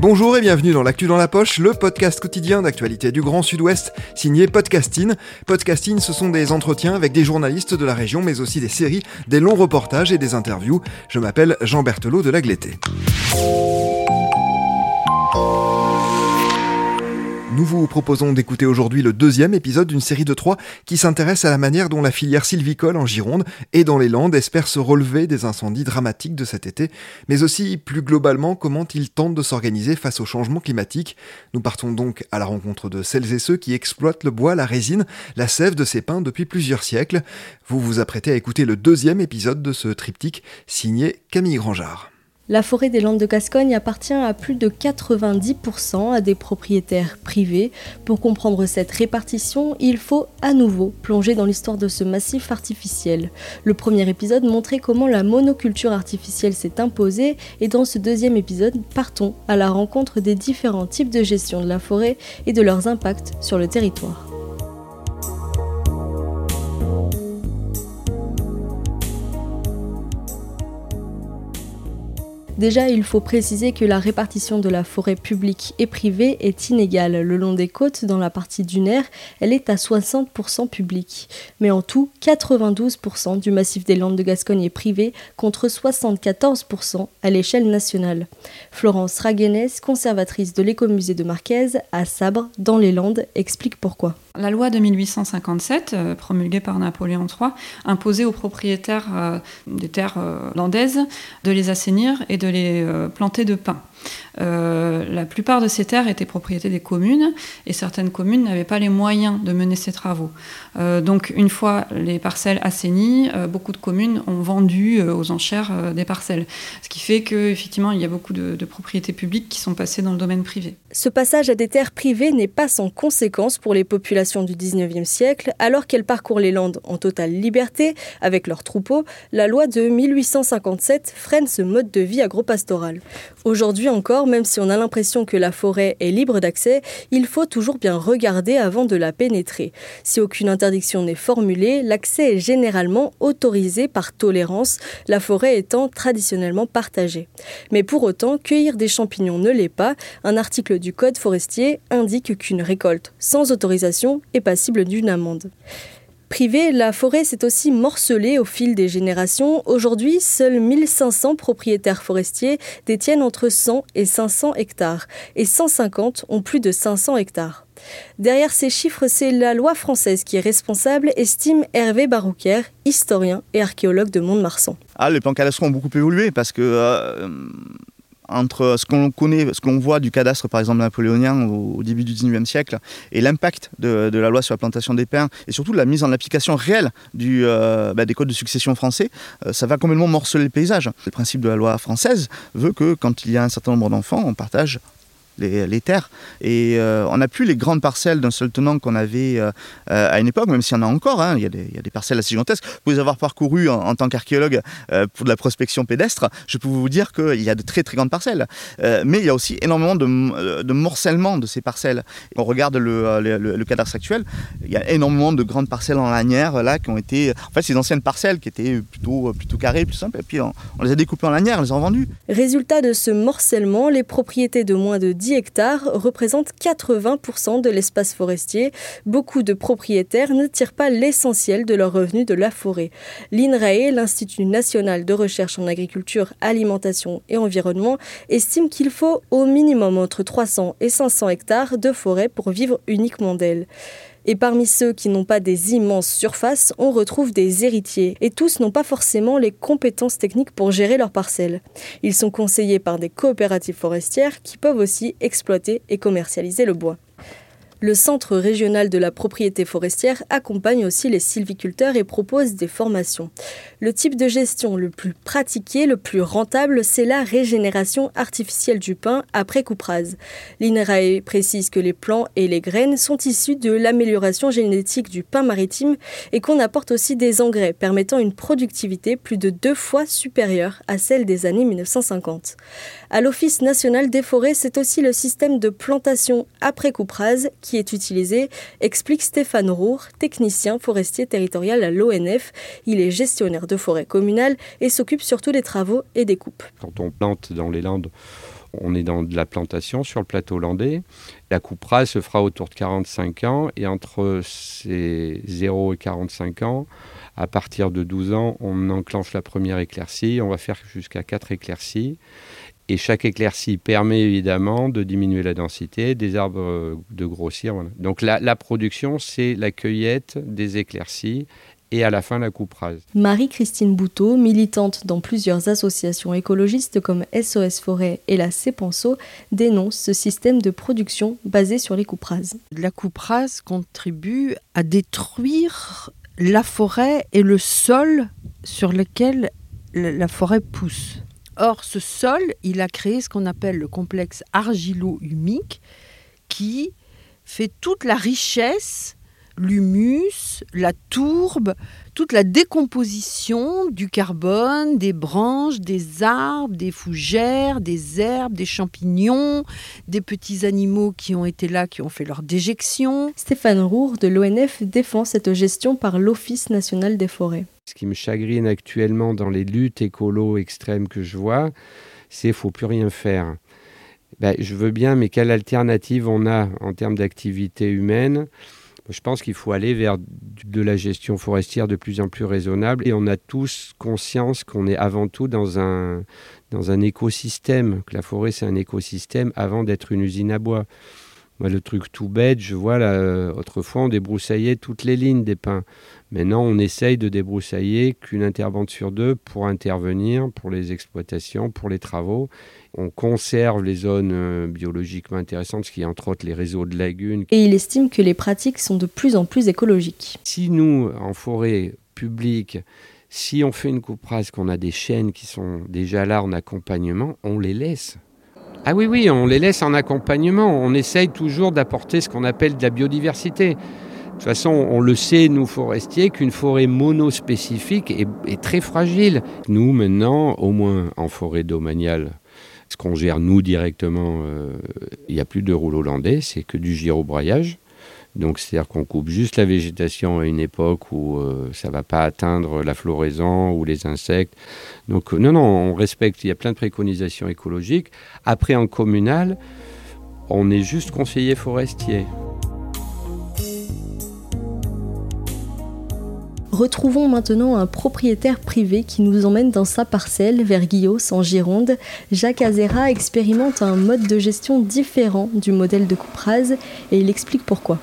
Bonjour et bienvenue dans l'actu dans la poche, le podcast quotidien d'actualité du Grand Sud-Ouest, signé Podcasting. Podcasting, ce sont des entretiens avec des journalistes de la région, mais aussi des séries, des longs reportages et des interviews. Je m'appelle Jean Berthelot de Lagleté. Nous vous proposons d'écouter aujourd'hui le deuxième épisode d'une série de trois qui s'intéresse à la manière dont la filière sylvicole en Gironde et dans les Landes espère se relever des incendies dramatiques de cet été, mais aussi plus globalement comment ils tentent de s'organiser face au changement climatique. Nous partons donc à la rencontre de celles et ceux qui exploitent le bois, la résine, la sève de ces pins depuis plusieurs siècles. Vous vous apprêtez à écouter le deuxième épisode de ce triptyque signé Camille Grangeard. La forêt des Landes de Gascogne appartient à plus de 90% à des propriétaires privés. Pour comprendre cette répartition, il faut à nouveau plonger dans l'histoire de ce massif artificiel. Le premier épisode montrait comment la monoculture artificielle s'est imposée et dans ce deuxième épisode, partons à la rencontre des différents types de gestion de la forêt et de leurs impacts sur le territoire. Déjà, il faut préciser que la répartition de la forêt publique et privée est inégale. Le long des côtes, dans la partie dunaire, elle est à 60% publique. Mais en tout, 92% du massif des Landes de Gascogne est privé, contre 74% à l'échelle nationale. Florence Raguenès, conservatrice de l'écomusée de Marquez, à Sabre, dans les Landes, explique pourquoi. La loi de 1857, euh, promulguée par Napoléon III, imposait aux propriétaires euh, des terres euh, landaises de les assainir et de les euh, planter de pins. Euh, la plupart de ces terres étaient propriétés des communes et certaines communes n'avaient pas les moyens de mener ces travaux. Euh, donc une fois les parcelles assainies, euh, beaucoup de communes ont vendu aux enchères des parcelles. Ce qui fait qu'effectivement il y a beaucoup de, propriétés publiques qui sont passées dans le domaine privé. Ce passage à des terres privées n'est pas sans conséquence pour les populations du 19e siècle, alors qu'elles parcourent les Landes en totale liberté avec leurs troupeaux. La loi de 1857 freine ce mode de vie agropastoral. Aujourd'hui encore, même si on a l'impression que la forêt est libre d'accès, il faut toujours bien regarder avant de la pénétrer. Si aucune interdiction n'est formulée, l'accès est généralement autorisé par tolérance, la forêt étant traditionnellement partagée. Mais pour autant, cueillir des champignons ne l'est pas. Un article du Code forestier indique qu'une récolte sans autorisation est passible d'une amende. Privée, la forêt s'est aussi morcelée au fil des générations. Aujourd'hui, seuls 1500 propriétaires forestiers détiennent entre 100 et 500 hectares, et 150 ont plus de 500 hectares. Derrière ces chiffres, c'est la loi française qui est responsable, estime Hervé Barouquer, historien et archéologue de Mont-de-Marsan. Ah, les plans ont beaucoup évolué parce que euh, entre ce qu'on connaît, ce qu'on voit du cadastre par exemple napoléonien au, début du 19e siècle et l'impact de, la loi sur la plantation des pins et surtout la mise en application réelle euh, bah, des codes de succession français, euh, ça va complètement morceler le paysage. Le principe de la loi française veut que quand il y a un certain nombre d'enfants, on partage les, les, terres. Et euh, on n'a plus les grandes parcelles d'un seul tenant qu'on avait euh, à une époque, même s'il y en a encore. Hein, il, y a des, parcelles assez gigantesques. Vous pouvez avoir parcouru en, tant qu'archéologue euh, pour de la prospection pédestre. Je peux vous dire qu'il y a de très très grandes parcelles. Euh, mais il y a aussi énormément de, euh, morcellement de ces parcelles. On regarde le, le, cadastre actuel. Il y a énormément de grandes parcelles en lanière là qui ont été. En fait, ces anciennes parcelles qui étaient plutôt, plutôt carrées, plus simples. Et puis on, les a découpées en lanière, on les a vendues. Résultat de ce morcellement, les propriétés de moins de 10 hectares représentent 80% de l'espace forestier. Beaucoup de propriétaires ne tirent pas l'essentiel de leurs revenus de la forêt. L'INRAE, l'Institut national de recherche en agriculture, alimentation et environnement, estime qu'il faut au minimum entre 300 et 500 hectares de forêt pour vivre uniquement d'elle. Et parmi ceux qui n'ont pas des immenses surfaces, on retrouve des héritiers. Et tous n'ont pas forcément les compétences techniques pour gérer leurs parcelles. Ils sont conseillés par des coopératives forestières qui peuvent aussi exploiter et commercialiser le bois. Le Centre régional de la propriété forestière accompagne aussi les sylviculteurs et propose des formations. Le type de gestion le plus pratiqué, le plus rentable, c'est la régénération artificielle du pain après couperase. L'INRAE précise que les plants et les graines sont issus de l'amélioration génétique du pain maritime et qu'on apporte aussi des engrais permettant une productivité plus de deux fois supérieure à celle des années 1950. À l'Office national des forêts, c'est aussi le système de plantation après couperase qui est utilisé, explique Stéphane Roure, technicien forestier territorial à l'ONF. Il est gestionnaire de forêt communale et s'occupe surtout des travaux et des coupes. Quand on plante dans les Landes, on est dans de la plantation sur le plateau landais. La couperase se fera autour de 45 ans et entre ces 0 et 45 ans, à partir de 12 ans, on enclenche la première éclaircie. On va faire jusqu'à 4 éclaircies. Et chaque éclaircie permet évidemment de diminuer la densité, des arbres euh, de grossir. Donc la, la production, c'est la cueillette des éclaircies et à la fin la couperase. Marie-Christine Bouteau, militante dans plusieurs associations écologistes comme SOS Forêt et la CEPANSO, dénonce ce système de production basé sur les couperases. La couperase contribue à détruire la forêt et le sol sur lequel la forêt pousse. Or, ce sol, il a créé ce qu'on appelle le complexe argilo-humique qui fait toute la richesse, l'humus, la tourbe, toute la décomposition du carbone, des branches, des arbres, des fougères, des herbes, des champignons, des petits animaux qui ont été là, qui ont fait leur déjection. Stéphane Roure de l'ONF défend cette gestion par l'Office national des forêts. Ce qui me chagrine actuellement dans les luttes écolo extrêmes que je vois, c'est qu'il ne faut plus rien faire. Ben, je veux bien, mais quelle alternative on a en termes d'activité humaine? Je pense qu'il faut aller vers de la gestion forestière de plus en plus raisonnable et on a tous conscience qu'on est avant tout dans un, écosystème, que la forêt c'est un écosystème avant d'être une usine à bois. Moi, le truc tout bête, je vois là, euh, autrefois on débroussaillait toutes les lignes des pins. Maintenant, on essaye de débroussailler qu'une intervention sur deux pour intervenir, pour les exploitations, pour les travaux. On conserve les zones euh, biologiquement intéressantes, ce qui est entre autres les réseaux de lagunes. Et il estime que les pratiques sont de plus en plus écologiques. Si nous, en forêt publique, si on fait une coupe rase, qu'on a des chaînes qui sont déjà là en accompagnement, on les laisse. Ah oui, oui, on les laisse en accompagnement. On essaye toujours d'apporter ce qu'on appelle de la biodiversité. De toute façon, on le sait, nous forestiers, qu'une forêt monospécifique est, très fragile. Nous, maintenant, au moins en forêt domaniale, ce qu'on gère nous directement, euh, il n'y a plus de rouleau hollandais, c'est que du gyrobraillage. Donc c'est-à-dire qu'on coupe juste la végétation à une époque où euh, ça ne va pas atteindre la floraison ou les insectes. Donc non, non, on respecte, il y a plein de préconisations écologiques. Après en communal, on est juste conseiller forestier. Retrouvons maintenant un propriétaire privé qui nous emmène dans sa parcelle vers Guillos en Gironde. Jacques Azera expérimente un mode de gestion différent du modèle de couperase et il explique pourquoi.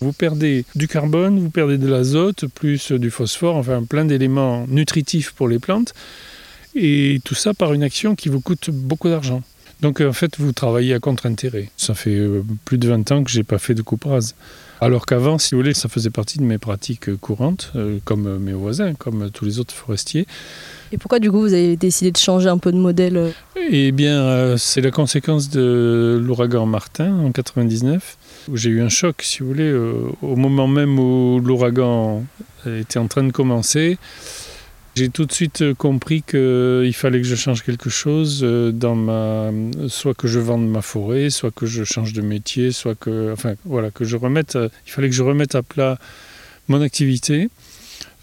Vous perdez du carbone, vous perdez de l'azote, plus du phosphore, enfin plein d'éléments nutritifs pour les plantes. Et tout ça par une action qui vous coûte beaucoup d'argent. Donc en fait, vous travaillez à contre-intérêt. Ça fait plus de 20 ans que je n'ai pas fait de coupe rase. Alors qu'avant, si vous voulez, ça faisait partie de mes pratiques courantes, euh, comme mes voisins, comme tous les autres forestiers. Et pourquoi du coup vous avez décidé de changer un peu de modèle Eh bien, euh, c'est la conséquence de l'ouragan Martin en 99 j'ai eu un choc, si vous voulez, euh, au moment même où l'ouragan était en train de commencer. J'ai tout de suite compris qu'il fallait que je change quelque chose euh, dans ma, soit que je vende ma forêt, soit que je change de métier, soit que, enfin voilà, que je remette, il fallait que je remette à plat mon activité.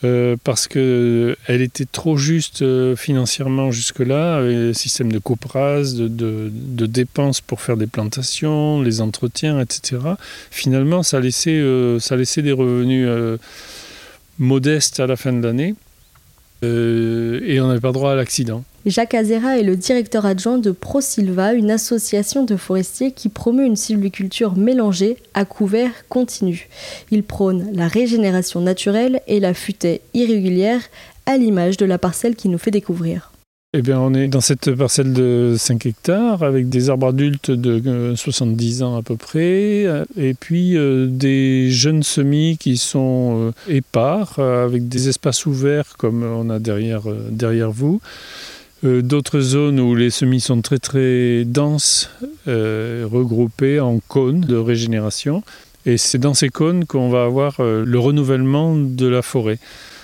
Euh, parce qu'elle était trop juste euh, financièrement jusque-là, un système de copras, de, de, dépenses pour faire des plantations, les entretiens, etc. Finalement, ça laissait, euh, ça laissait des revenus modestes à la fin de l'année. Et on n'avait pas droit à l'accident. Jacques Azera est le directeur adjoint de ProSilva, une association de forestiers qui promeut une sylviculture mélangée à couvert continu. Il prône la régénération naturelle et la futaie irrégulière, à l'image de la parcelle qui nous fait découvrir. Eh on est dans cette parcelle de 5 hectares avec des arbres adultes de 70 euh, ans à peu près, et puis euh, des jeunes semis qui sont euh, épars avec des espaces ouverts comme on a derrière, derrière vous. D'autres zones où les semis sont très très denses, regroupés en cônes de régénération. Et c'est dans ces cônes qu'on va avoir le renouvellement de la forêt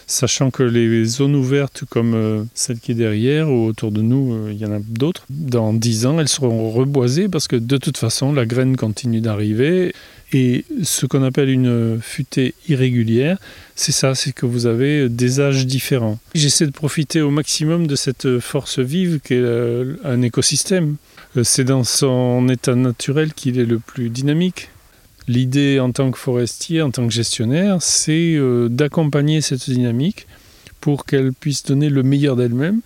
sachant que les zones ouvertes comme euh, celle qui est derrière ou autour de nous, euh, il y en a d'autres, dans 10 ans, elles seront reboisées parce que de toute façon, la graine continue d'arriver. Et ce qu'on appelle une futée irrégulière, c'est ça, c'est que vous avez des âges différents. J'essaie de profiter au maximum de cette force vive qu'est euh, un écosystème. C'est dans son état naturel qu'il est le plus dynamique. L'idée en tant que forestier, en tant que gestionnaire, c'est euh, d'accompagner cette dynamique pour qu'elle puisse donner le meilleur d'elle-même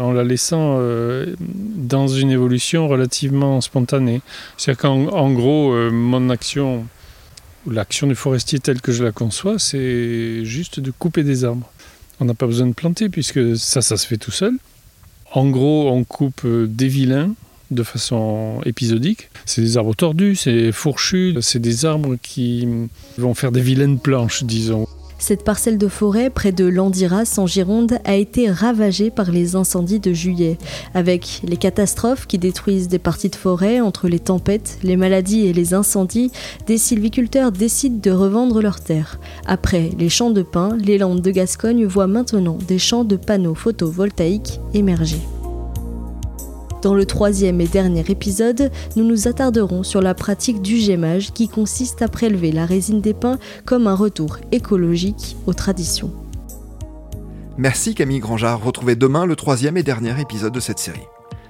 en la laissant euh, dans une évolution relativement spontanée. C'est-à-dire qu'en gros, euh, mon action, l'action du forestier telle que je la conçois, c'est juste de couper des arbres. On n'a pas besoin de planter puisque ça, ça se fait tout seul. En gros, on coupe des vilains, de façon épisodique. C'est des arbres tordus, c'est fourchus, c'est des arbres qui vont faire des vilaines planches, disons. Cette parcelle de forêt près de Landiras en Gironde a été ravagée par les incendies de juillet. Avec les catastrophes qui détruisent des parties de forêt entre les tempêtes, les maladies et les incendies, des sylviculteurs décident de revendre leurs terres. Après les champs de pin, les Landes de Gascogne voient maintenant des champs de panneaux photovoltaïques émerger. Dans le troisième et dernier épisode, nous nous attarderons sur la pratique du gémage qui consiste à prélever la résine des pins comme un retour écologique aux traditions. Merci Camille Grangeard, retrouvez demain le troisième et dernier épisode de cette série.